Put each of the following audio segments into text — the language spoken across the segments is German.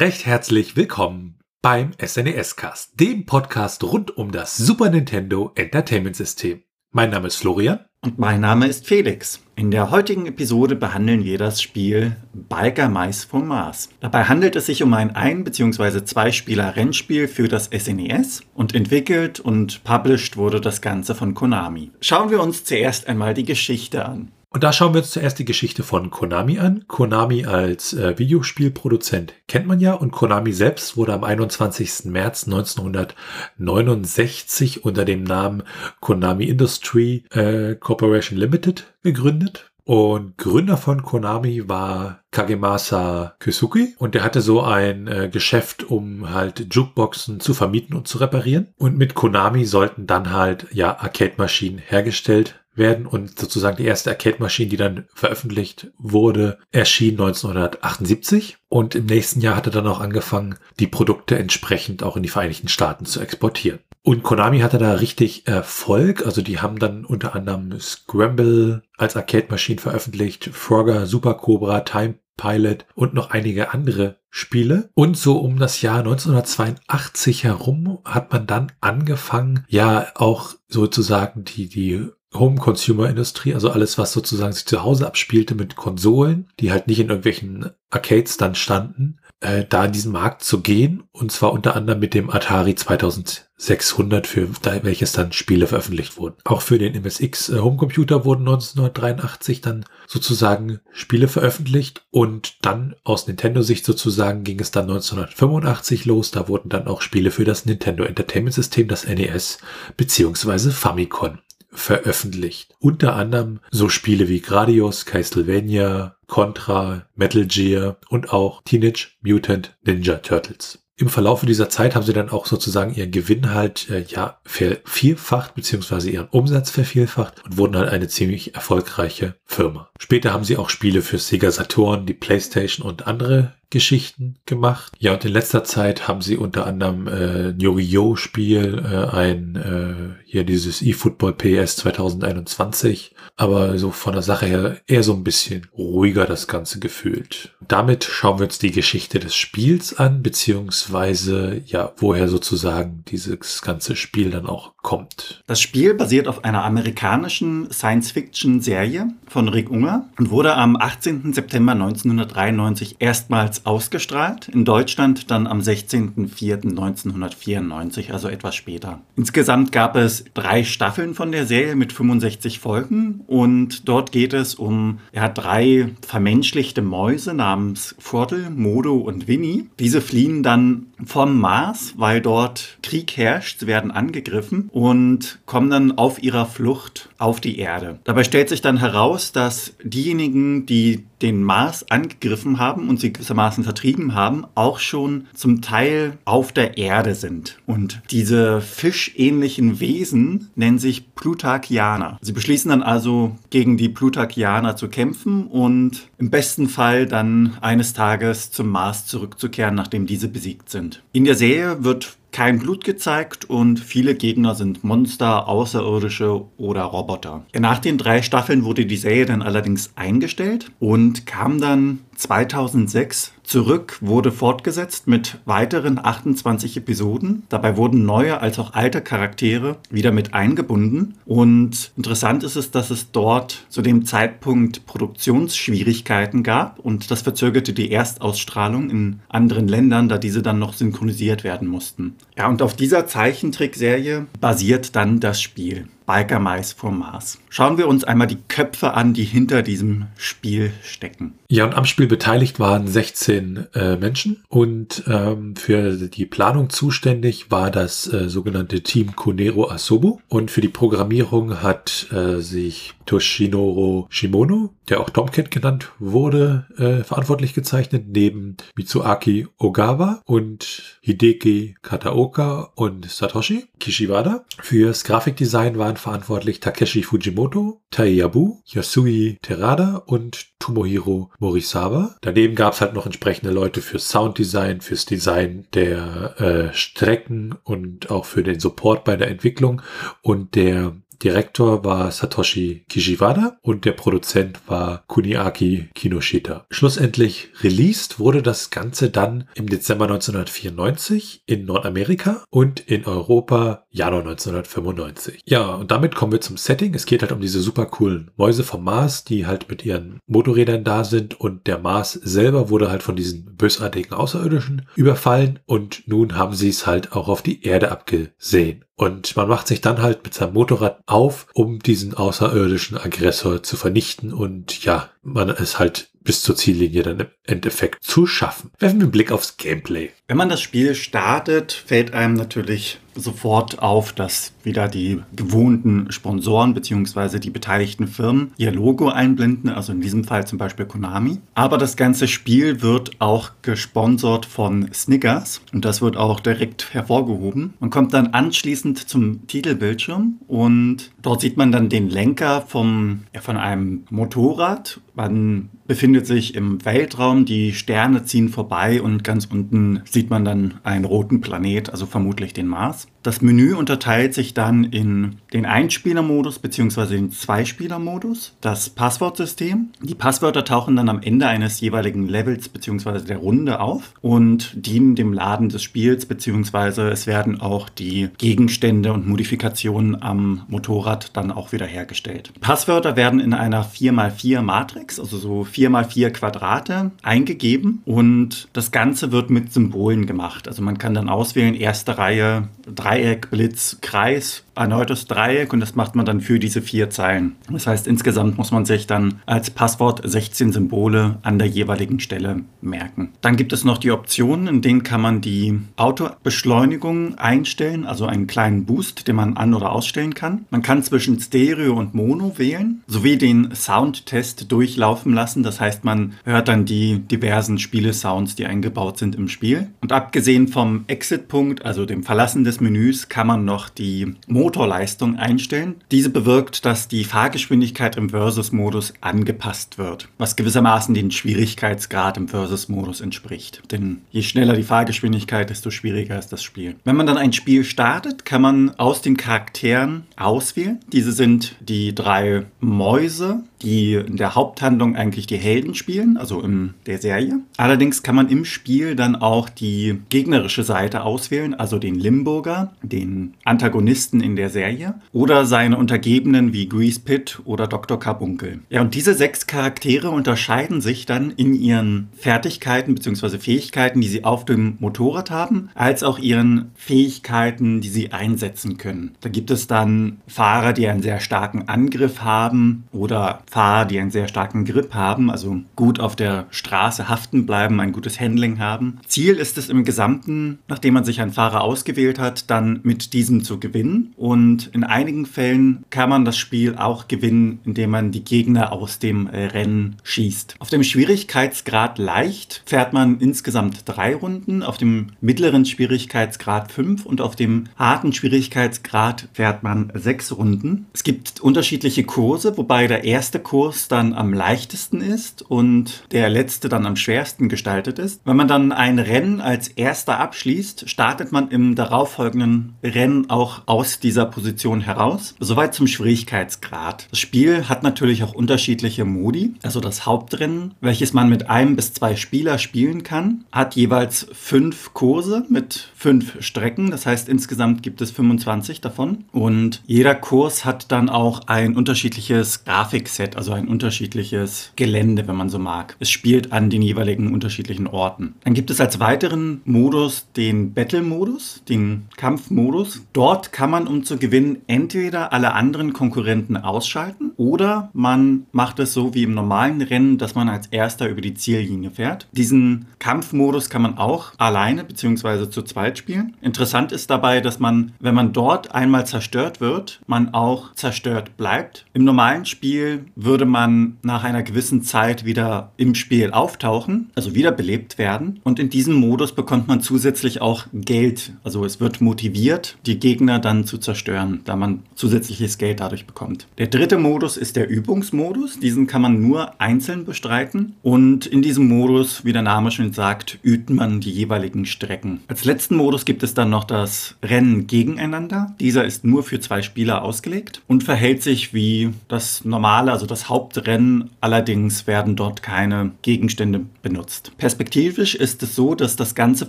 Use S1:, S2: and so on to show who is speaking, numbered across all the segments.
S1: Recht herzlich willkommen beim SNES Cast, dem Podcast rund um das Super Nintendo Entertainment System. Mein Name ist Florian.
S2: Und mein Name ist Felix. In der heutigen Episode behandeln wir das Spiel Biker Mice vom Mars. Dabei handelt es sich um ein ein- bzw. zwei-Spieler-Rennspiel für das SNES und entwickelt und published wurde das Ganze von Konami. Schauen wir uns zuerst einmal die Geschichte an.
S1: Und da schauen wir uns zuerst die Geschichte von Konami an. Konami als äh, Videospielproduzent kennt man ja und Konami selbst wurde am 21. März 1969 unter dem Namen Konami Industry äh, Corporation Limited gegründet. Und Gründer von Konami war Kagemasa Kysuki und der hatte so ein äh, Geschäft, um halt Jukeboxen zu vermieten und zu reparieren. Und mit Konami sollten dann halt ja Arcade-Maschinen hergestellt werden und sozusagen die erste Arcade-Maschine, die dann veröffentlicht wurde, erschien 1978 und im nächsten Jahr hat er dann auch angefangen, die Produkte entsprechend auch in die Vereinigten Staaten zu exportieren. Und Konami hatte da richtig Erfolg, also die haben dann unter anderem Scramble als Arcade-Maschine veröffentlicht, Frogger, Super Cobra, Time Pilot und noch einige andere Spiele. Und so um das Jahr 1982 herum hat man dann angefangen, ja auch sozusagen die, die Home-Consumer-Industrie, also alles, was sozusagen sich zu Hause abspielte mit Konsolen, die halt nicht in irgendwelchen Arcades dann standen, äh, da in diesen Markt zu gehen. Und zwar unter anderem mit dem Atari 2600, für welches dann Spiele veröffentlicht wurden. Auch für den MSX äh, Homecomputer wurden 1983 dann sozusagen Spiele veröffentlicht und dann aus Nintendo-Sicht sozusagen ging es dann 1985 los. Da wurden dann auch Spiele für das Nintendo Entertainment System, das NES, beziehungsweise Famicom veröffentlicht. Unter anderem so Spiele wie Gradius, Castlevania, Contra, Metal Gear und auch Teenage Mutant Ninja Turtles. Im Verlaufe dieser Zeit haben sie dann auch sozusagen ihren Gewinn halt äh, ja vervierfacht beziehungsweise ihren Umsatz vervielfacht und wurden halt eine ziemlich erfolgreiche Firma. Später haben sie auch Spiele für Sega Saturn, die PlayStation und andere Geschichten gemacht. Ja, und in letzter Zeit haben sie unter anderem äh, Yu-Gi-Oh! Spiel, äh, ein äh, hier dieses eFootball PS 2021, aber so von der Sache her eher so ein bisschen ruhiger das Ganze gefühlt. Damit schauen wir uns die Geschichte des Spiels an, beziehungsweise ja, woher sozusagen dieses ganze Spiel dann auch kommt.
S2: Das Spiel basiert auf einer amerikanischen Science-Fiction-Serie von Rick Unger und wurde am 18. September 1993 erstmals ausgestrahlt, in Deutschland dann am 16.04.1994, also etwas später. Insgesamt gab es drei Staffeln von der Serie mit 65 Folgen und dort geht es um ja, drei vermenschlichte Mäuse namens Fordel, Modo und Winnie. Diese fliehen dann vom Mars, weil dort Krieg herrscht, sie werden angegriffen und kommen dann auf ihrer Flucht auf die Erde. Dabei stellt sich dann heraus, dass diejenigen, die den Mars angegriffen haben und sie gewissermaßen vertrieben haben, auch schon zum Teil auf der Erde sind. Und diese fischähnlichen Wesen nennen sich Plutakianer. Sie beschließen dann also, gegen die Plutakianer zu kämpfen und im besten Fall dann eines Tages zum Mars zurückzukehren, nachdem diese besiegt sind. In der Serie wird kein Blut gezeigt und viele Gegner sind Monster, Außerirdische oder Roboter. Nach den drei Staffeln wurde die Serie dann allerdings eingestellt und kam dann 2006 zurück, wurde fortgesetzt mit weiteren 28 Episoden. Dabei wurden neue als auch alte Charaktere wieder mit eingebunden. Und interessant ist es, dass es dort zu dem Zeitpunkt Produktionsschwierigkeiten gab und das verzögerte die Erstausstrahlung in anderen Ländern, da diese dann noch synchronisiert werden mussten. Ja, und auf dieser Zeichentrickserie basiert dann das Spiel. Biker Mice Mars. Schauen wir uns einmal die Köpfe an, die hinter diesem Spiel stecken.
S1: Ja, und am Spiel beteiligt waren 16 äh, Menschen und ähm, für die Planung zuständig war das äh, sogenannte Team Conero Asobo und für die Programmierung hat äh, sich Toshinoro Shimono, der auch Tomcat genannt wurde, äh, verantwortlich gezeichnet, neben Mitsuaki Ogawa und Hideki Kataoka und Satoshi Kishiwada. Fürs Grafikdesign waren verantwortlich Takeshi Fujimoto, Taiyabu, Yasui Terada und Tomohiro Morisawa. Daneben gab es halt noch entsprechende Leute fürs Sounddesign, fürs Design der äh, Strecken und auch für den Support bei der Entwicklung. Und der Direktor war Satoshi Kishiwada und der Produzent war Kuniaki Kinoshita. Schlussendlich released wurde das Ganze dann im Dezember 1994 in Nordamerika und in Europa Januar 1995. Ja, und damit kommen wir zum Setting. Es geht halt um diese super coolen Mäuse vom Mars, die halt mit ihren Motorrädern da sind und der Mars selber wurde halt von diesen bösartigen Außerirdischen überfallen und nun haben sie es halt auch auf die Erde abgesehen. Und man macht sich dann halt mit seinem Motorrad auf, um diesen außerirdischen Aggressor zu vernichten. Und ja, man ist halt bis zur Ziellinie dann im Endeffekt zu schaffen. Werfen wir einen Blick aufs Gameplay.
S2: Wenn man das Spiel startet, fällt einem natürlich sofort auf, dass wieder die gewohnten Sponsoren bzw. die beteiligten Firmen ihr Logo einblenden, also in diesem Fall zum Beispiel Konami. Aber das ganze Spiel wird auch gesponsert von Snickers und das wird auch direkt hervorgehoben. Man kommt dann anschließend zum Titelbildschirm und dort sieht man dann den Lenker vom, ja, von einem Motorrad. Man befindet sich im Weltraum, die Sterne ziehen vorbei und ganz unten sieht man dann einen roten Planet, also vermutlich den Mars. Das Menü unterteilt sich dann in den Einspielermodus bzw. den Zweispielermodus, das Passwortsystem. Die Passwörter tauchen dann am Ende eines jeweiligen Levels bzw. der Runde auf und dienen dem Laden des Spiels bzw. es werden auch die Gegenstände und Modifikationen am Motorrad dann auch wieder hergestellt. Passwörter werden in einer 4x4 Matrix, also so 4x4 Quadrate, eingegeben und das Ganze wird mit Symbolen gemacht. Also man kann dann auswählen, erste Reihe, Dreieck, Blitz, Kreis erneutes Dreieck und das macht man dann für diese vier Zeilen. Das heißt, insgesamt muss man sich dann als Passwort 16 Symbole an der jeweiligen Stelle merken. Dann gibt es noch die Optionen, in denen kann man die Autobeschleunigung einstellen, also einen kleinen Boost, den man an- oder ausstellen kann. Man kann zwischen Stereo und Mono wählen, sowie den Soundtest durchlaufen lassen. Das heißt, man hört dann die diversen Spielesounds, die eingebaut sind im Spiel. Und abgesehen vom Exit-Punkt, also dem Verlassen des Menüs, kann man noch die Motor Motorleistung einstellen. Diese bewirkt, dass die Fahrgeschwindigkeit im Versus-Modus angepasst wird, was gewissermaßen den Schwierigkeitsgrad im Versus-Modus entspricht. Denn je schneller die Fahrgeschwindigkeit, desto schwieriger ist das Spiel. Wenn man dann ein Spiel startet, kann man aus den Charakteren auswählen. Diese sind die drei Mäuse, die in der Haupthandlung eigentlich die Helden spielen, also in der Serie. Allerdings kann man im Spiel dann auch die gegnerische Seite auswählen, also den Limburger, den Antagonisten in der Serie oder seine Untergebenen wie Grease Pitt oder Dr. Carbunkel. Ja, und diese sechs Charaktere unterscheiden sich dann in ihren Fertigkeiten bzw. Fähigkeiten, die sie auf dem Motorrad haben, als auch ihren Fähigkeiten, die sie einsetzen können. Da gibt es dann Fahrer, die einen sehr starken Angriff haben oder Fahrer, die einen sehr starken Grip haben, also gut auf der Straße haften bleiben, ein gutes Handling haben. Ziel ist es im Gesamten, nachdem man sich einen Fahrer ausgewählt hat, dann mit diesem zu gewinnen. Und in einigen Fällen kann man das Spiel auch gewinnen, indem man die Gegner aus dem Rennen schießt. Auf dem Schwierigkeitsgrad leicht fährt man insgesamt drei Runden, auf dem mittleren Schwierigkeitsgrad fünf und auf dem harten Schwierigkeitsgrad fährt man sechs Runden. Es gibt unterschiedliche Kurse, wobei der erste Kurs dann am leichtesten ist und der letzte dann am schwersten gestaltet ist. Wenn man dann ein Rennen als erster abschließt, startet man im darauffolgenden Rennen auch aus dieser Position heraus. Soweit zum Schwierigkeitsgrad. Das Spiel hat natürlich auch unterschiedliche Modi. Also das Hauptrennen, welches man mit einem bis zwei Spieler spielen kann, hat jeweils fünf Kurse mit fünf Strecken. Das heißt, insgesamt gibt es 25 davon. Und jeder Kurs hat dann auch ein unterschiedliches Grafikset, also ein unterschiedliches Gelände, wenn man so mag. Es spielt an den jeweiligen unterschiedlichen Orten. Dann gibt es als weiteren Modus den Battle-Modus, den Kampfmodus. Dort kann man, um zu gewinnen, entweder alle anderen Konkurrenten ausschalten oder man macht es so wie im normalen Rennen, dass man als erster über die Ziellinie fährt. Diesen Kampfmodus kann man auch alleine bzw. zu zweit spielen. Interessant ist dabei, dass man, wenn man dort einmal zerstört wird, man auch zerstört bleibt. Im normalen Spiel würde man nach einer gewissen Zeit wieder im Spiel auftauchen, also wiederbelebt werden. Und in diesem Modus bekommt man zusätzlich auch Geld. Also es wird motiviert, die Gegner dann zu zerstören, da man zusätzliches Geld dadurch bekommt. Der dritte Modus ist der Übungsmodus. Diesen kann man nur einzeln bestreiten. Und in diesem Modus, wie der Name schon sagt, übt man die jeweiligen Strecken. Als letzten Modus gibt es dann noch das Rennen gegeneinander. Dieser ist nur für zwei Spieler ausgelegt und verhält sich wie das normale, also das Hauptrennen. Allerdings werden dort keine Gegenstände benutzt. Perspektivisch ist es so, dass das Ganze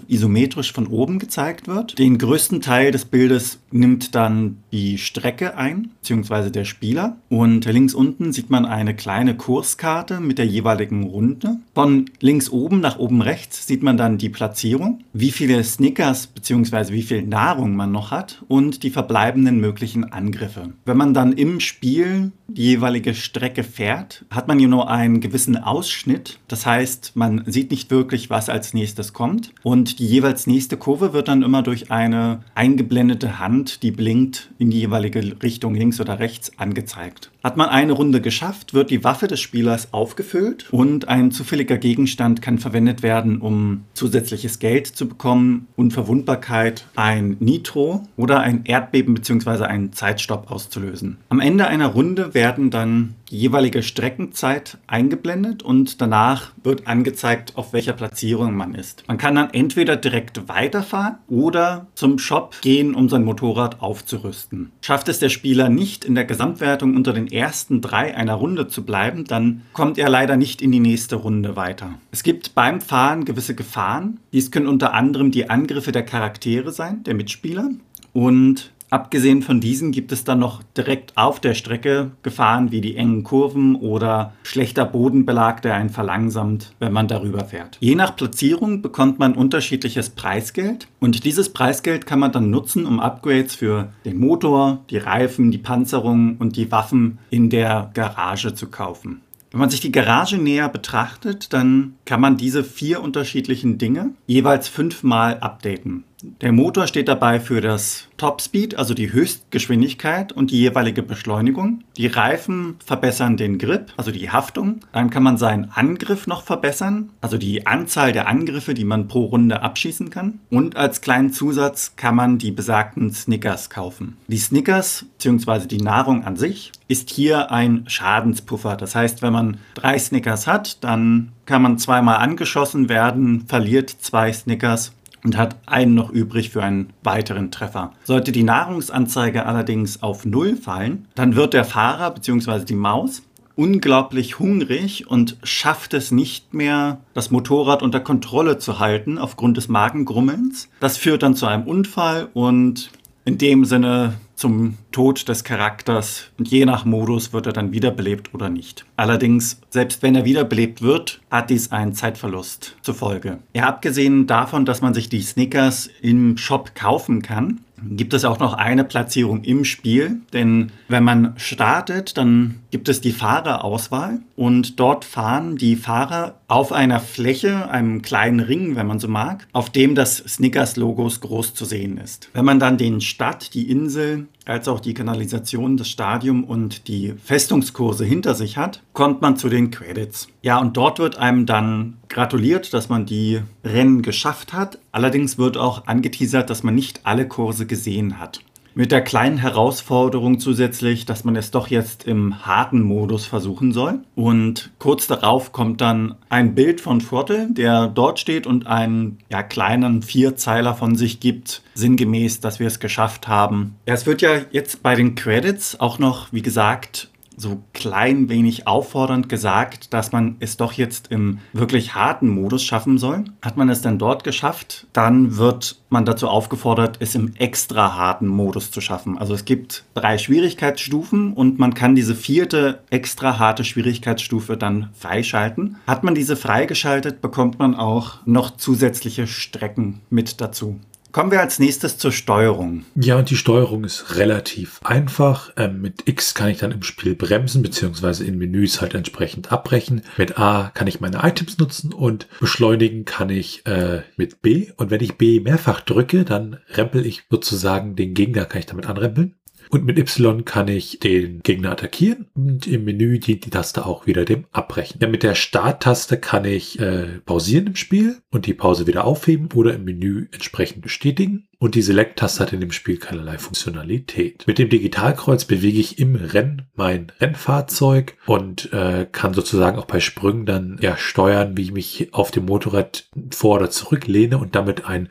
S2: isometrisch von oben gezeigt wird. Den größten Teil des Bildes nimmt dann die Strecke ein, beziehungsweise der Spieler. Und links unten sieht man eine kleine Kurskarte mit der jeweiligen Runde. Von links oben nach oben rechts sieht man dann die Platzierung, wie viele Snickers beziehungsweise wie viel Nahrung man noch hat und die verbleibenden möglichen Angriffe. Wenn man dann im Spiel die jeweilige Strecke fährt, hat man hier nur einen gewissen Ausschnitt. Das heißt, man sieht nicht wirklich, was als nächstes kommt. Und die jeweils nächste Kurve wird dann immer durch eine eingeblendete Hand, die blinkt, in die jeweilige Richtung links oder rechts angezeigt. Hat man eine Runde geschafft, wird die Waffe des Spielers aufgefüllt und ein zufälliger Gegenstand kann verwendet werden, um zusätzliches Geld zu bekommen, Unverwundbarkeit, ein Nitro oder ein Erdbeben bzw. einen Zeitstopp auszulösen. Am Ende einer Runde werden dann jeweilige Streckenzeit eingeblendet und danach wird angezeigt, auf welcher Platzierung man ist. Man kann dann entweder direkt weiterfahren oder zum Shop gehen, um sein Motorrad aufzurüsten. Schafft es der Spieler nicht in der Gesamtwertung unter den ersten drei einer Runde zu bleiben, dann kommt er leider nicht in die nächste Runde weiter. Es gibt beim Fahren gewisse Gefahren. Dies können unter anderem die Angriffe der Charaktere sein, der Mitspieler. Und Abgesehen von diesen gibt es dann noch direkt auf der Strecke Gefahren wie die engen Kurven oder schlechter Bodenbelag, der einen verlangsamt, wenn man darüber fährt. Je nach Platzierung bekommt man unterschiedliches Preisgeld und dieses Preisgeld kann man dann nutzen, um Upgrades für den Motor, die Reifen, die Panzerung und die Waffen in der Garage zu kaufen. Wenn man sich die Garage näher betrachtet, dann kann man diese vier unterschiedlichen Dinge jeweils fünfmal updaten. Der Motor steht dabei für das Topspeed, also die Höchstgeschwindigkeit und die jeweilige Beschleunigung. Die Reifen verbessern den Grip, also die Haftung. Dann kann man seinen Angriff noch verbessern, also die Anzahl der Angriffe, die man pro Runde abschießen kann. Und als kleinen Zusatz kann man die besagten Snickers kaufen. Die Snickers bzw. die Nahrung an sich ist hier ein Schadenspuffer. Das heißt, wenn man drei Snickers hat, dann kann man zweimal angeschossen werden, verliert zwei Snickers und hat einen noch übrig für einen weiteren Treffer. Sollte die Nahrungsanzeige allerdings auf Null fallen, dann wird der Fahrer bzw. die Maus unglaublich hungrig und schafft es nicht mehr, das Motorrad unter Kontrolle zu halten aufgrund des Magengrummelns. Das führt dann zu einem Unfall und in dem Sinne zum Tod des Charakters und je nach Modus wird er dann wiederbelebt oder nicht. Allerdings, selbst wenn er wiederbelebt wird, hat dies einen Zeitverlust zur Folge. Ja, abgesehen davon, dass man sich die Snickers im Shop kaufen kann, gibt es auch noch eine Platzierung im Spiel. Denn wenn man startet, dann gibt es die Fahrerauswahl und dort fahren die Fahrer auf einer Fläche, einem kleinen Ring, wenn man so mag, auf dem das Snickers-Logos groß zu sehen ist. Wenn man dann den Stadt, die Insel, als auch die Kanalisation, das Stadium und die Festungskurse hinter sich hat, kommt man zu den Credits. Ja, und dort wird einem dann gratuliert, dass man die Rennen geschafft hat. Allerdings wird auch angeteasert, dass man nicht alle Kurse gesehen hat. Mit der kleinen Herausforderung zusätzlich, dass man es doch jetzt im harten Modus versuchen soll. Und kurz darauf kommt dann ein Bild von Frottel, der dort steht und einen ja, kleinen Vierzeiler von sich gibt, sinngemäß, dass wir es geschafft haben. Ja, es wird ja jetzt bei den Credits auch noch, wie gesagt, so klein wenig auffordernd gesagt, dass man es doch jetzt im wirklich harten Modus schaffen soll. Hat man es dann dort geschafft, dann wird man dazu aufgefordert, es im extra harten Modus zu schaffen. Also es gibt drei Schwierigkeitsstufen und man kann diese vierte extra harte Schwierigkeitsstufe dann freischalten. Hat man diese freigeschaltet, bekommt man auch noch zusätzliche Strecken mit dazu. Kommen wir als nächstes zur Steuerung.
S1: Ja, und die Steuerung ist relativ einfach. Ähm, mit X kann ich dann im Spiel bremsen, beziehungsweise in Menüs halt entsprechend abbrechen. Mit A kann ich meine Items nutzen und beschleunigen kann ich äh, mit B. Und wenn ich B mehrfach drücke, dann rempel ich sozusagen den Gegner, kann ich damit anrempeln. Und mit Y kann ich den Gegner attackieren und im Menü dient die Taste auch wieder dem Abbrechen. Ja, mit der Starttaste kann ich äh, pausieren im Spiel und die Pause wieder aufheben oder im Menü entsprechend bestätigen. Und die Select-Taste hat in dem Spiel keinerlei Funktionalität. Mit dem Digitalkreuz bewege ich im Rennen mein Rennfahrzeug und äh, kann sozusagen auch bei Sprüngen dann ja steuern, wie ich mich auf dem Motorrad vor oder zurück lehne und damit einen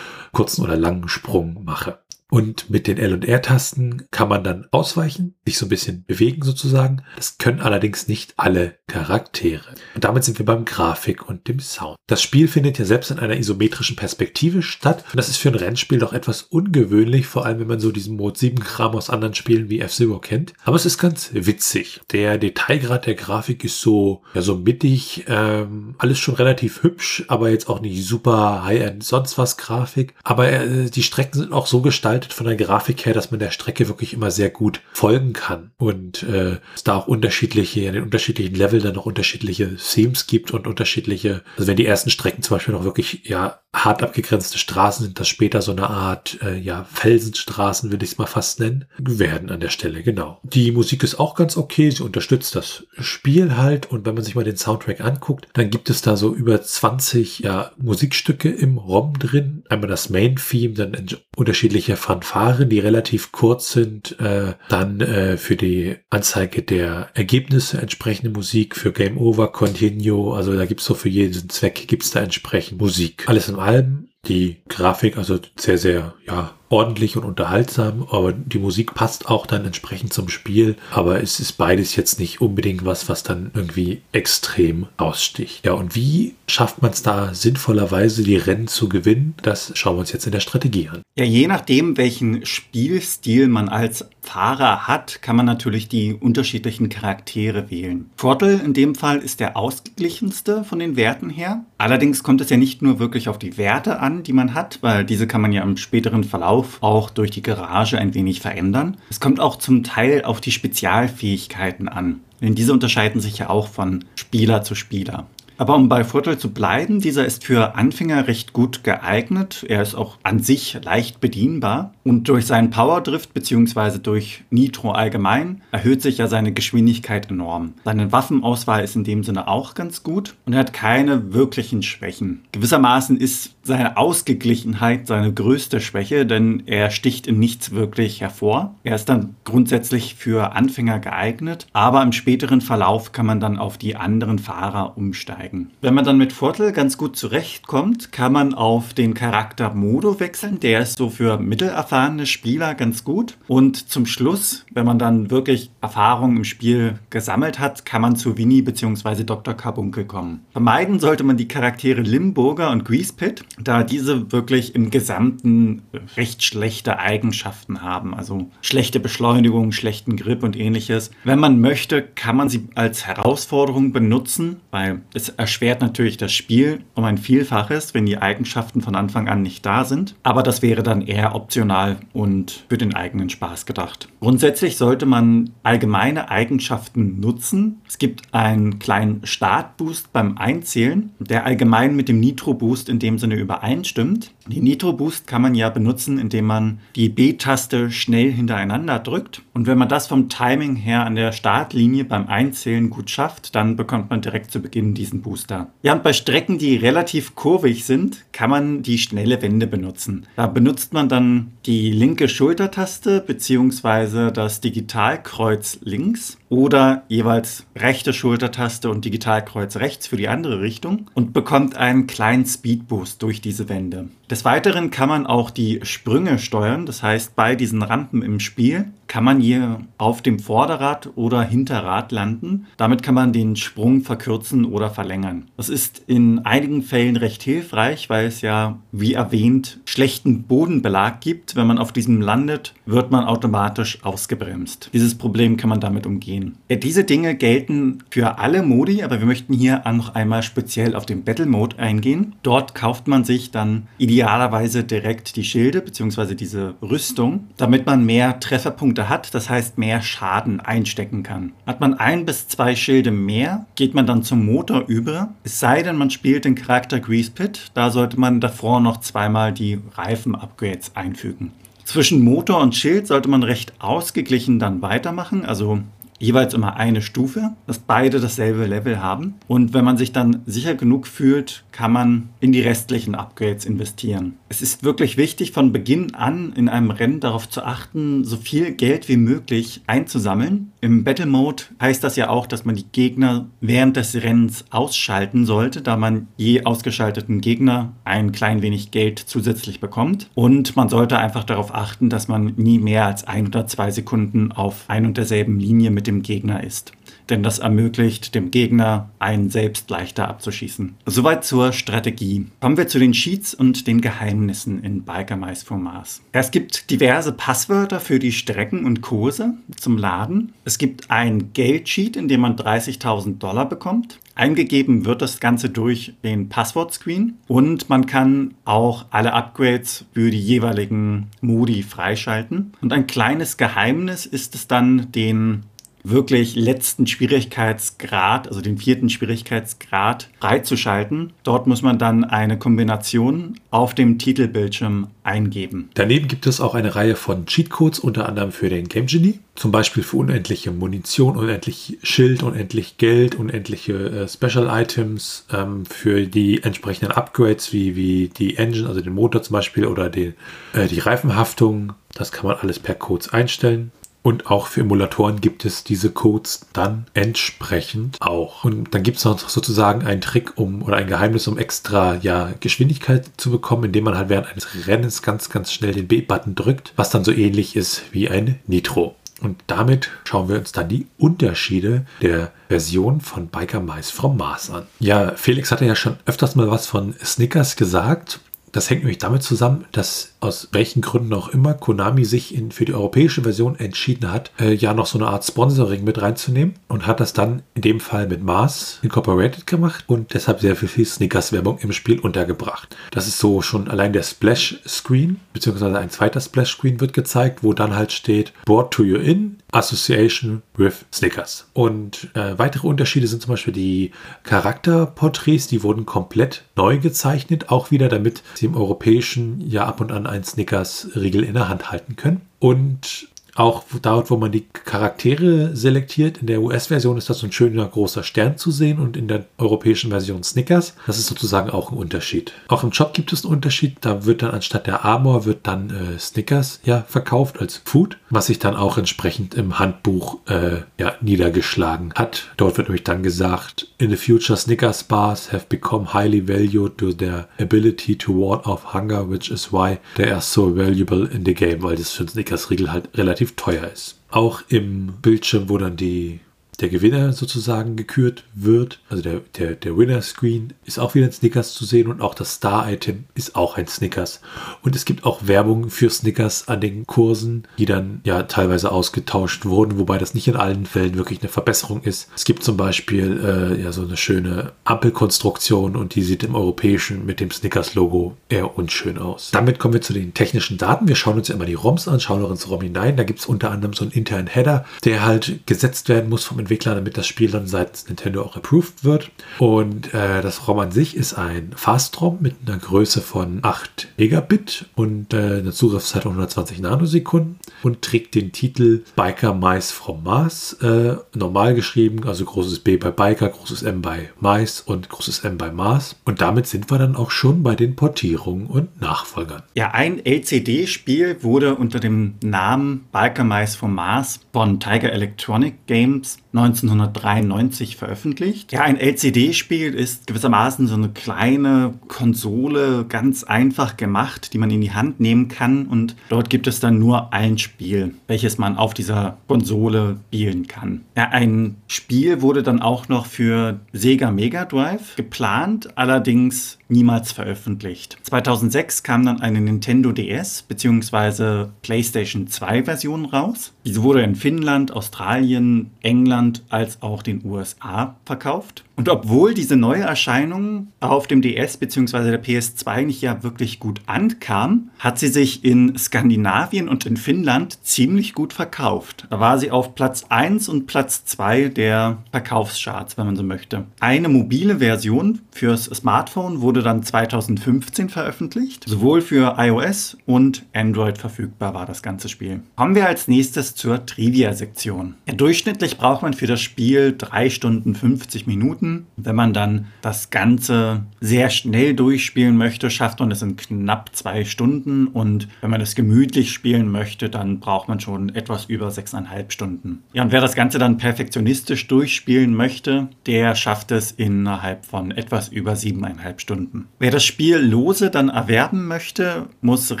S1: kurzen oder langen Sprung mache. Und mit den L- und R-Tasten kann man dann ausweichen, sich so ein bisschen bewegen sozusagen. Das können allerdings nicht alle Charaktere. Und damit sind wir beim Grafik und dem Sound. Das Spiel findet ja selbst in einer isometrischen Perspektive statt. Und das ist für ein Rennspiel doch etwas ungewöhnlich, vor allem wenn man so diesen Mode 7 Kram aus anderen Spielen wie F-Zero kennt. Aber es ist ganz witzig. Der Detailgrad der Grafik ist so, ja, so mittig, ähm, alles schon relativ hübsch, aber jetzt auch nicht super High-End sonst was Grafik. Aber äh, die Strecken sind auch so gestaltet, gestaltet von der Grafik her, dass man der Strecke wirklich immer sehr gut folgen kann. Und äh, es da auch unterschiedliche, in den unterschiedlichen Level dann noch unterschiedliche Themes gibt und unterschiedliche, also wenn die ersten Strecken zum Beispiel noch wirklich ja hart abgegrenzte Straßen sind, das später so eine Art äh, ja Felsenstraßen, will ich es mal fast nennen, werden an der Stelle, genau. Die Musik ist auch ganz okay, sie unterstützt das Spiel halt und wenn man sich mal den Soundtrack anguckt, dann gibt es da so über 20 ja, Musikstücke im ROM drin. Einmal das Main-Theme, dann unterschiedliche Fanfaren, die relativ kurz sind, äh, dann äh, für die Anzeige der Ergebnisse entsprechende Musik, für Game Over, Continue, also da gibt's so für jeden Zweck gibt's da entsprechend Musik. Alles in allem die Grafik also sehr, sehr, ja, ordentlich und unterhaltsam, aber die Musik passt auch dann entsprechend zum Spiel. Aber es ist beides jetzt nicht unbedingt was, was dann irgendwie extrem aussticht. Ja, und wie schafft man es da sinnvollerweise, die Rennen zu gewinnen? Das schauen wir uns jetzt in der Strategie an.
S2: Ja, je nachdem, welchen Spielstil man als Fahrer hat, kann man natürlich die unterschiedlichen Charaktere wählen. Throttle in dem Fall ist der ausgeglichenste von den Werten her. Allerdings kommt es ja nicht nur wirklich auf die Werte an, die man hat, weil diese kann man ja im späteren Verlauf auch durch die Garage ein wenig verändern. Es kommt auch zum Teil auf die Spezialfähigkeiten an. Denn diese unterscheiden sich ja auch von Spieler zu Spieler. Aber um bei Vorteil zu bleiben, dieser ist für Anfänger recht gut geeignet. Er ist auch an sich leicht bedienbar. Und durch seinen Powerdrift bzw. durch Nitro allgemein erhöht sich ja seine Geschwindigkeit enorm. Seine Waffenauswahl ist in dem Sinne auch ganz gut und er hat keine wirklichen Schwächen. Gewissermaßen ist seine Ausgeglichenheit seine größte Schwäche, denn er sticht in nichts wirklich hervor. Er ist dann grundsätzlich für Anfänger geeignet, aber im späteren Verlauf kann man dann auf die anderen Fahrer umsteigen. Wenn man dann mit Vorteil ganz gut zurechtkommt, kann man auf den Charakter Modo wechseln. Der ist so für mittelerfahrene Spieler ganz gut. Und zum Schluss, wenn man dann wirklich Erfahrung im Spiel gesammelt hat, kann man zu Winnie bzw. Dr. Carbunkel kommen. Vermeiden sollte man die Charaktere Limburger und Greasepit, da diese wirklich im Gesamten recht schlechte Eigenschaften haben. Also schlechte Beschleunigung, schlechten Grip und ähnliches. Wenn man möchte, kann man sie als Herausforderung benutzen, weil es erschwert natürlich das Spiel um ein Vielfaches, wenn die Eigenschaften von Anfang an nicht da sind. Aber das wäre dann eher optional und für den eigenen Spaß gedacht. Grundsätzlich sollte man allgemeine Eigenschaften nutzen. Es gibt einen kleinen Startboost beim Einzählen, der allgemein mit dem Nitro-Boost in dem Sinne übereinstimmt. Die Nitro Boost kann man ja benutzen, indem man die B-Taste schnell hintereinander drückt. Und wenn man das vom Timing her an der Startlinie beim Einzählen gut schafft, dann bekommt man direkt zu Beginn diesen Booster. Ja, und bei Strecken, die relativ kurvig sind, kann man die schnelle Wende benutzen. Da benutzt man dann die linke Schultertaste bzw. das Digitalkreuz links oder jeweils rechte Schultertaste und Digitalkreuz rechts für die andere Richtung und bekommt einen kleinen Speedboost durch diese Wände. Des Weiteren kann man auch die Sprünge steuern, das heißt bei diesen Rampen im Spiel kann man hier auf dem Vorderrad oder Hinterrad landen. Damit kann man den Sprung verkürzen oder verlängern. Das ist in einigen Fällen recht hilfreich, weil es ja, wie erwähnt, schlechten Bodenbelag gibt. Wenn man auf diesem landet, wird man automatisch ausgebremst. Dieses Problem kann man damit umgehen. Ja, diese Dinge gelten für alle Modi, aber wir möchten hier noch einmal speziell auf den Battle Mode eingehen. Dort kauft man sich dann idealerweise direkt die Schilde bzw. diese Rüstung, damit man mehr Trefferpunkte hat, das heißt mehr Schaden einstecken kann. Hat man ein bis zwei Schilde mehr, geht man dann zum Motor über. Es sei denn, man spielt den Charakter Grease Pit, da sollte man davor noch zweimal die Reifen-Upgrades einfügen. Zwischen Motor und Schild sollte man recht ausgeglichen dann weitermachen. Also jeweils immer eine Stufe, dass beide dasselbe Level haben. Und wenn man sich dann sicher genug fühlt, kann man in die restlichen Upgrades investieren. Es ist wirklich wichtig, von Beginn an in einem Rennen darauf zu achten, so viel Geld wie möglich einzusammeln. Im Battle Mode heißt das ja auch, dass man die Gegner während des Rennens ausschalten sollte, da man je ausgeschalteten Gegner ein klein wenig Geld zusätzlich bekommt. Und man sollte einfach darauf achten, dass man nie mehr als ein oder zwei Sekunden auf ein und derselben Linie mit dem Gegner ist. Denn das ermöglicht dem Gegner, einen selbst leichter abzuschießen. Soweit zur Strategie. Kommen wir zu den Cheats und den Geheimnissen in Biker Mice for Mars. Es gibt diverse Passwörter für die Strecken und Kurse zum Laden. Es gibt ein Geldcheat, in dem man 30.000 Dollar bekommt. Eingegeben wird das Ganze durch den Passwortscreen und man kann auch alle Upgrades für die jeweiligen Modi freischalten. Und ein kleines Geheimnis ist es dann, den wirklich letzten Schwierigkeitsgrad, also den vierten Schwierigkeitsgrad, freizuschalten. Dort muss man dann eine Kombination auf dem Titelbildschirm eingeben.
S1: Daneben gibt es auch eine Reihe von Cheatcodes, unter anderem für den Game Genie. Zum Beispiel für unendliche Munition, unendlich Schild, unendlich Geld, unendliche äh, Special Items, ähm, für die entsprechenden Upgrades wie, wie die Engine, also den Motor zum Beispiel oder den, äh, die Reifenhaftung. Das kann man alles per Codes einstellen. Und auch für Emulatoren gibt es diese Codes dann entsprechend auch. Und dann gibt es noch sozusagen einen Trick um oder ein Geheimnis, um extra ja, Geschwindigkeit zu bekommen, indem man halt während eines Rennens ganz, ganz schnell den B-Button drückt, was dann so ähnlich ist wie ein Nitro. Und damit schauen wir uns dann die Unterschiede der Version von Biker Mice from Mars an. Ja, Felix hatte ja schon öfters mal was von Snickers gesagt. Das hängt nämlich damit zusammen, dass aus welchen Gründen auch immer Konami sich in, für die europäische Version entschieden hat, äh, ja noch so eine Art Sponsoring mit reinzunehmen und hat das dann in dem Fall mit Mars Incorporated gemacht und deshalb sehr viel, viel Snickers-Werbung im Spiel untergebracht. Das ist so schon allein der Splash-Screen, beziehungsweise ein zweiter Splash-Screen wird gezeigt, wo dann halt steht, Board to you in, Association with Snickers. Und äh, weitere Unterschiede sind zum Beispiel die Charakterporträts, die wurden komplett neu gezeichnet, auch wieder damit sie im europäischen ja ab und an einen Snickers-Riegel in der Hand halten können. Und auch dort, wo man die Charaktere selektiert, in der US-Version ist das so ein schöner großer Stern zu sehen und in der europäischen Version Snickers. Das ist sozusagen auch ein Unterschied. Auch im Shop gibt es einen Unterschied. Da wird dann anstatt der Armor wird dann äh, Snickers ja verkauft als Food, was sich dann auch entsprechend im Handbuch äh, ja, niedergeschlagen hat. Dort wird nämlich dann gesagt, in the future Snickers bars have become highly valued to their ability to ward off hunger, which is why they are so valuable in the game, weil das für Snickers-Riegel halt relativ relativ teuer ist. Auch im Bildschirm, wo dann die der Gewinner sozusagen gekürt wird. Also der, der, der Winner-Screen ist auch wieder ein Snickers zu sehen und auch das Star-Item ist auch ein Snickers. Und es gibt auch Werbung für Snickers an den Kursen, die dann ja teilweise ausgetauscht wurden, wobei das nicht in allen Fällen wirklich eine Verbesserung ist. Es gibt zum Beispiel äh, ja so eine schöne Ampelkonstruktion und die sieht im europäischen mit dem Snickers-Logo eher unschön aus. Damit kommen wir zu den technischen Daten. Wir schauen uns ja immer die ROMs an, schauen auch ins ROM hinein. Da gibt es unter anderem so einen internen Header, der halt gesetzt werden muss vom Entwickler, damit das Spiel dann seitens Nintendo auch approved wird. Und äh, das ROM an sich ist ein Fast-ROM mit einer Größe von 8 Megabit und äh, einer Zugriffszeit von 120 Nanosekunden und trägt den Titel Biker Mice from Mars. Äh, normal geschrieben, also großes B bei Biker, großes M bei Mice und großes M bei Mars. Und damit sind wir dann auch schon bei den Portierungen und Nachfolgern.
S2: Ja, ein LCD-Spiel wurde unter dem Namen Biker Mice from Mars von Tiger Electronic Games 1993 veröffentlicht. Ja, ein LCD-Spiel ist gewissermaßen so eine kleine Konsole, ganz einfach gemacht, die man in die Hand nehmen kann und dort gibt es dann nur ein Spiel, welches man auf dieser Konsole spielen kann. Ja, ein Spiel wurde dann auch noch für Sega Mega Drive geplant, allerdings niemals veröffentlicht. 2006 kam dann eine Nintendo DS bzw. PlayStation 2 Version raus. Diese wurde in Finnland, Australien, England als auch den USA verkauft. Und obwohl diese neue Erscheinung auf dem DS bzw. der PS2 nicht ja wirklich gut ankam, hat sie sich in Skandinavien und in Finnland ziemlich gut verkauft. Da war sie auf Platz 1 und Platz 2 der Verkaufscharts, wenn man so möchte. Eine mobile Version fürs Smartphone wurde dann 2015 veröffentlicht. Sowohl für iOS und Android verfügbar war das ganze Spiel. Kommen wir als nächstes zur Trivia-Sektion. Ja, durchschnittlich braucht man für das Spiel 3 Stunden 50 Minuten. Wenn man dann das Ganze sehr schnell durchspielen möchte, schafft man es in knapp 2 Stunden. Und wenn man es gemütlich spielen möchte, dann braucht man schon etwas über 6,5 Stunden. Ja, und wer das Ganze dann perfektionistisch durchspielen möchte, der schafft es innerhalb von etwas über siebeneinhalb Stunden. Wer das Spiel lose dann erwerben möchte, muss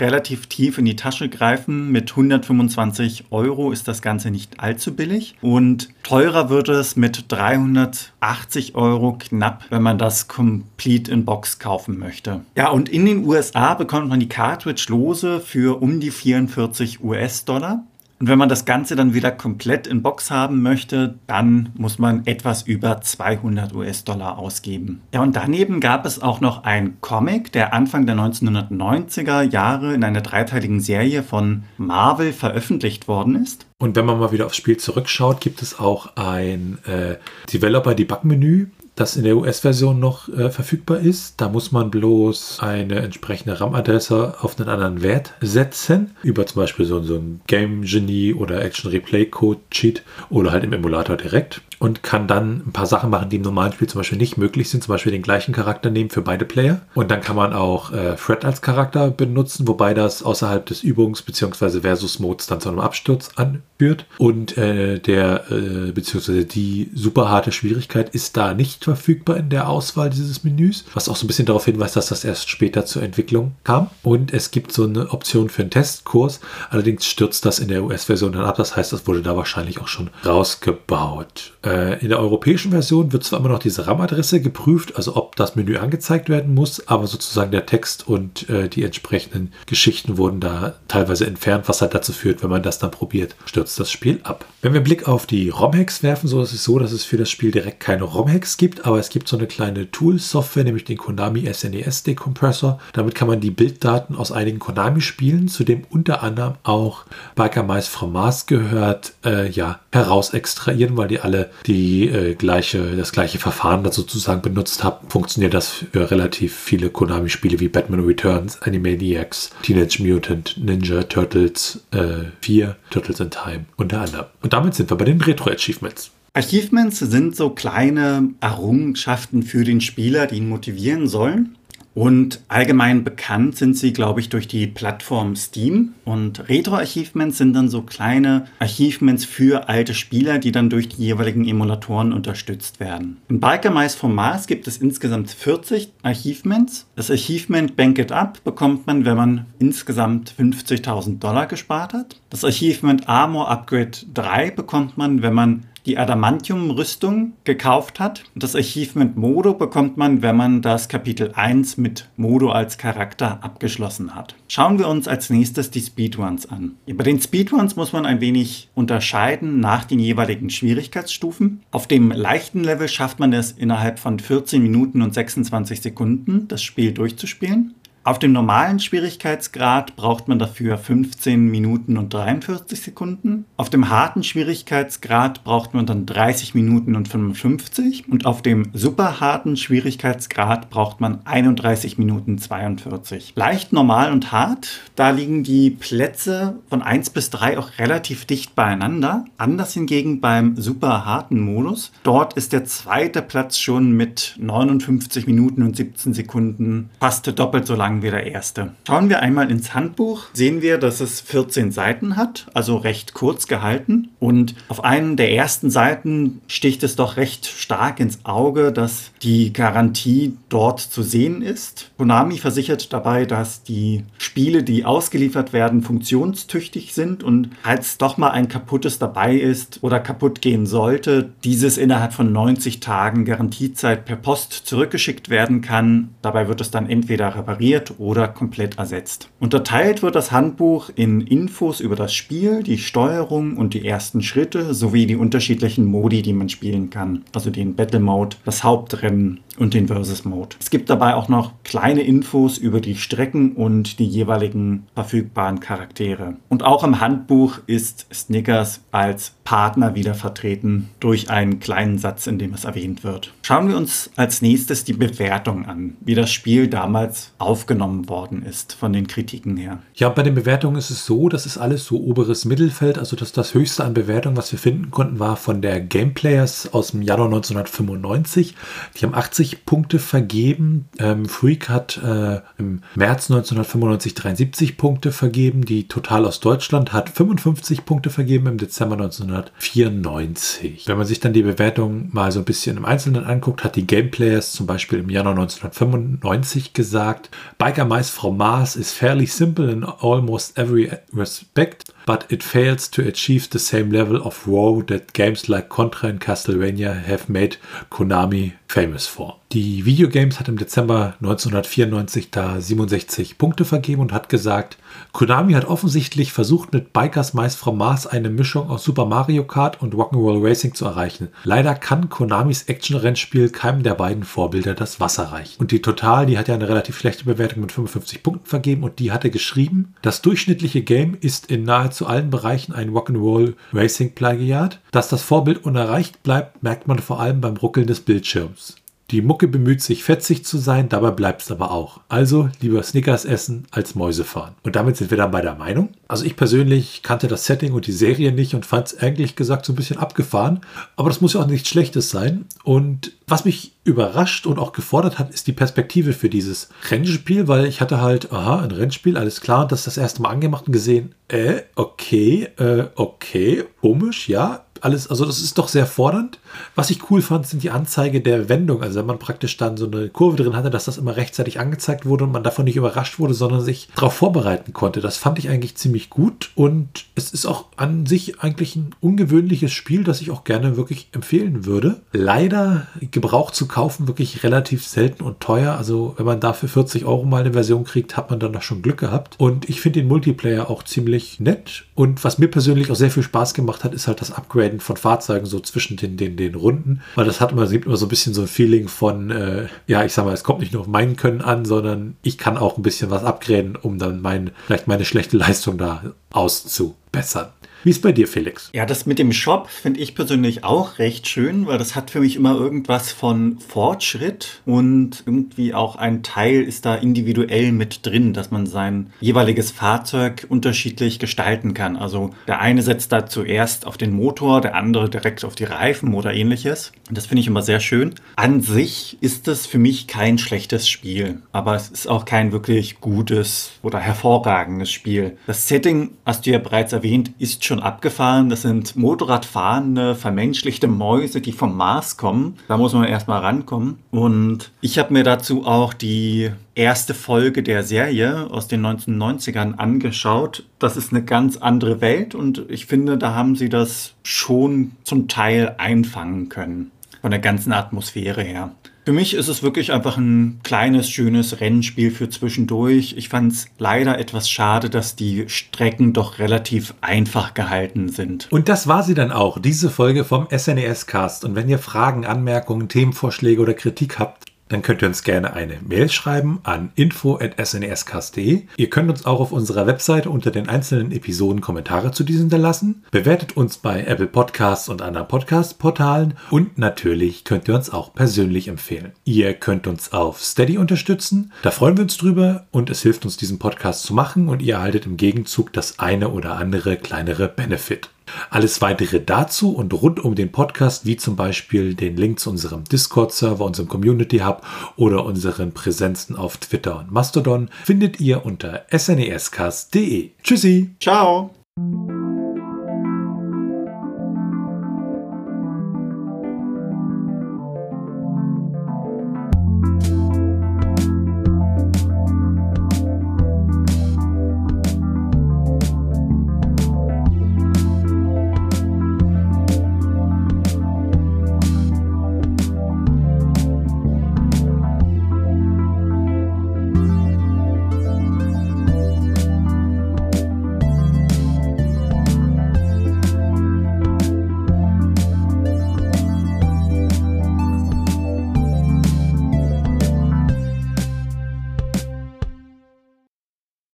S2: relativ tief in die Tasche greifen. Mit 125 Euro ist das Ganze nicht allzu billig und teurer wird es mit 380 Euro knapp, wenn man das Complete in Box kaufen möchte. Ja, und in den USA bekommt man die Cartridge lose für um die 44 US-Dollar. Und wenn man das Ganze dann wieder komplett in Box haben möchte, dann muss man etwas über 200 US-Dollar ausgeben. Ja, und daneben gab es auch noch ein Comic, der Anfang der 1990er Jahre in einer dreiteiligen Serie von Marvel veröffentlicht worden ist.
S1: Und wenn man mal wieder aufs Spiel zurückschaut, gibt es auch ein äh, Developer-Debug-Menü, das in der US-Version noch äh, verfügbar ist. Da muss man bloß eine entsprechende RAM-Adresse auf einen anderen Wert setzen, über zum Beispiel so, so ein Game Genie oder Action Replay Code Cheat oder halt im Emulator direkt und kann dann ein paar Sachen machen, die im normalen Spiel zum Beispiel nicht möglich sind. Zum Beispiel den gleichen Charakter nehmen für beide Player. Und dann kann man auch äh, Fred als Charakter benutzen, wobei das außerhalb des Übungs- bzw. Versus-Modes dann zu einem Absturz anführt. Und äh, der äh, bzw. die super harte Schwierigkeit ist da nicht verfügbar in der Auswahl dieses Menüs, was auch so ein bisschen darauf hinweist, dass das erst später zur Entwicklung kam. Und es gibt so eine Option für einen Testkurs. Allerdings stürzt das in der US-Version dann ab. Das heißt, das wurde da wahrscheinlich auch schon rausgebaut. Äh, in der europäischen Version wird zwar immer noch diese RAM-Adresse geprüft, also ob das Menü angezeigt werden muss, aber sozusagen der Text und äh, die entsprechenden Geschichten wurden da teilweise entfernt, was halt dazu führt, wenn man das dann probiert, stürzt das Spiel ab. Wenn wir einen Blick auf die ROM-Hacks werfen, so ist es so, dass es für das Spiel direkt keine ROM-Hacks gibt, aber es gibt so eine kleine Tool-Software, nämlich den Konami SNES Decompressor. Damit kann man die Bilddaten aus einigen Konami-Spielen, zu dem unter anderem auch Biker Mice from Mars gehört, äh, ja, heraus extrahieren, weil die alle die äh, gleiche, das gleiche Verfahren das sozusagen benutzt haben, funktioniert das für relativ viele Konami-Spiele wie Batman Returns, Animaniacs, Teenage Mutant Ninja Turtles äh, 4, Turtles in Time unter anderem. Und damit sind wir bei den Retro-Achievements.
S2: Achievements sind so kleine Errungenschaften für den Spieler, die ihn motivieren sollen. Und allgemein bekannt sind sie, glaube ich, durch die Plattform Steam. Und Retro-Achievements sind dann so kleine Achievements für alte Spieler, die dann durch die jeweiligen Emulatoren unterstützt werden. In Biker Mice vom Mars gibt es insgesamt 40 Achievements. Das Achievement Bank It Up bekommt man, wenn man insgesamt 50.000 Dollar gespart hat. Das Achievement Armor Upgrade 3 bekommt man, wenn man die Adamantium-Rüstung gekauft hat. Das Achievement Modo bekommt man, wenn man das Kapitel 1 mit Modo als Charakter abgeschlossen hat. Schauen wir uns als nächstes die Speedruns an. Bei den Speedruns muss man ein wenig unterscheiden nach den jeweiligen Schwierigkeitsstufen. Auf dem leichten Level schafft man es innerhalb von 14 Minuten und 26 Sekunden, das Spiel durchzuspielen. Auf dem normalen Schwierigkeitsgrad braucht man dafür 15 Minuten und 43 Sekunden. Auf dem harten Schwierigkeitsgrad braucht man dann 30 Minuten und 55. Und auf dem super harten Schwierigkeitsgrad braucht man 31 Minuten 42. Leicht, normal und hart, da liegen die Plätze von 1 bis 3 auch relativ dicht beieinander. Anders hingegen beim super harten Modus. Dort ist der zweite Platz schon mit 59 Minuten und 17 Sekunden fast doppelt so lang sagen wir der erste. Schauen wir einmal ins Handbuch, sehen wir, dass es 14 Seiten hat, also recht kurz gehalten. Und auf einen der ersten Seiten sticht es doch recht stark ins Auge, dass die Garantie dort zu sehen ist. Konami versichert dabei, dass die Spiele, die ausgeliefert werden, funktionstüchtig sind und als doch mal ein kaputtes dabei ist oder kaputt gehen sollte, dieses innerhalb von 90 Tagen Garantiezeit per Post zurückgeschickt werden kann. Dabei wird es dann entweder repariert korrigiert oder komplett ersetzt. Unterteilt wird das Handbuch in Infos über das Spiel, die Steuerung und die ersten Schritte sowie die unterschiedlichen Modi, die man spielen kann. Also den Battle Mode, das Hauptrennen und den Versus Mode. Es gibt dabei auch noch kleine Infos über die Strecken und die jeweiligen verfügbaren Charaktere. Und auch im Handbuch ist Snickers als Partner wieder vertreten durch einen kleinen Satz, in dem es erwähnt wird. Schauen wir uns als nächstes die Bewertung an, wie das Spiel damals aufgenommen worden ist von den Kritiken her.
S1: Ja, bei den Bewertungen ist es so, das ist alles so oberes Mittelfeld, also dass das höchste an Bewertungen, was wir finden konnten, war von der Gameplayers aus dem Januar 1995. Die haben 80 Punkte vergeben. Ähm, Freak hat äh, im März 1995 73 Punkte vergeben. Die Total aus Deutschland hat 55 Punkte vergeben im Dezember 1994. Wenn man sich dann die Bewertung mal so ein bisschen im Einzelnen anguckt, hat die Gameplayers zum Beispiel im Januar 1995 gesagt, Biker Mice from Mars is fairly simple in almost every respect, but it fails to achieve the same level of wow that games like Contra and Castlevania have made Konami famous for. Die Videogames hat im Dezember 1994 da 67 Punkte vergeben und hat gesagt, Konami hat offensichtlich versucht, mit Bikers Mice from Mars eine Mischung aus Super Mario Kart und Rock'n'Roll Racing zu erreichen. Leider kann Konamis Action-Rennspiel keinem der beiden Vorbilder das Wasser reichen. Und die Total, die hat ja eine relativ schlechte Bewertung mit 55 Punkten vergeben und die hatte geschrieben, das durchschnittliche Game ist in nahezu allen Bereichen ein Rock'n'Roll Racing Plagiat. Dass das Vorbild unerreicht bleibt, merkt man vor allem beim Ruckeln des Bildschirms. Die Mucke bemüht sich, fetzig zu sein, dabei bleibt es aber auch. Also lieber Snickers essen als Mäuse fahren. Und damit sind wir dann bei der Meinung. Also ich persönlich kannte das Setting und die Serie nicht und fand es eigentlich gesagt so ein bisschen abgefahren. Aber das muss ja auch nichts Schlechtes sein. Und was mich überrascht und auch gefordert hat, ist die Perspektive für dieses Rennspiel, weil ich hatte halt, aha, ein Rennspiel, alles klar, und das das erste Mal angemacht und gesehen, äh, okay, äh, okay, komisch, ja, alles, also das ist doch sehr fordernd. Was ich cool fand, sind die Anzeige der Wendung. Also wenn man praktisch dann so eine Kurve drin hatte, dass das immer rechtzeitig angezeigt wurde und man davon nicht überrascht wurde, sondern sich darauf vorbereiten konnte. Das fand ich eigentlich ziemlich gut und es ist auch an sich eigentlich ein ungewöhnliches Spiel, das ich auch gerne wirklich empfehlen würde. Leider gebraucht zu kaufen wirklich relativ selten und teuer. Also wenn man dafür 40 Euro mal eine Version kriegt, hat man dann doch schon Glück gehabt. Und ich finde den Multiplayer auch ziemlich nett. Und was mir persönlich auch sehr viel Spaß gemacht hat, ist halt das Upgraden von Fahrzeugen so zwischen den, den, den Runden. Weil das hat immer, gibt immer so ein bisschen so ein Feeling von, äh, ja, ich sag mal, es kommt nicht nur auf mein Können an, sondern ich kann auch ein bisschen was upgraden, um dann mein, vielleicht meine schlechte Leistung da auszubessern. Wie ist bei dir, Felix?
S2: Ja, das mit dem Shop finde ich persönlich auch recht schön, weil das hat für mich immer irgendwas von Fortschritt und irgendwie auch ein Teil ist da individuell mit drin, dass man sein jeweiliges Fahrzeug unterschiedlich gestalten kann. Also der eine setzt da zuerst auf den Motor, der andere direkt auf die Reifen oder ähnliches. Und das finde ich immer sehr schön. An sich ist es für mich kein schlechtes Spiel, aber es ist auch kein wirklich gutes oder hervorragendes Spiel. Das Setting, hast du ja bereits erwähnt, ist schon schon abgefahren. Das sind Motorradfahrende, vermenschlichte Mäuse, die vom Mars kommen. Da muss man erstmal rankommen. Und ich habe mir dazu auch die erste Folge der Serie aus den 1990ern angeschaut. Das ist eine ganz andere Welt und ich finde, da haben sie das schon zum Teil einfangen können. Von der ganzen Atmosphäre her. Für mich ist es wirklich einfach ein kleines, schönes Rennspiel für zwischendurch. Ich fand es leider etwas schade, dass die Strecken doch relativ einfach gehalten sind.
S1: Und das war sie dann auch, diese Folge vom SNES Cast. Und wenn ihr Fragen, Anmerkungen, Themenvorschläge oder Kritik habt, dann könnt ihr uns gerne eine Mail schreiben an info.snescast.de. Ihr könnt uns auch auf unserer Webseite unter den einzelnen Episoden Kommentare zu diesen hinterlassen. Bewertet uns bei Apple Podcasts und anderen Podcast-Portalen und natürlich könnt ihr uns auch persönlich empfehlen. Ihr könnt uns auf Steady unterstützen. Da freuen wir uns drüber und es hilft uns, diesen Podcast zu machen und ihr erhaltet im Gegenzug das eine oder andere kleinere Benefit. Alles weitere dazu und rund um den Podcast, wie zum Beispiel den Link zu unserem Discord-Server, unserem Community Hub oder unseren Präsenzen auf Twitter und Mastodon, findet ihr unter snescast.de. Tschüssi.
S2: Ciao.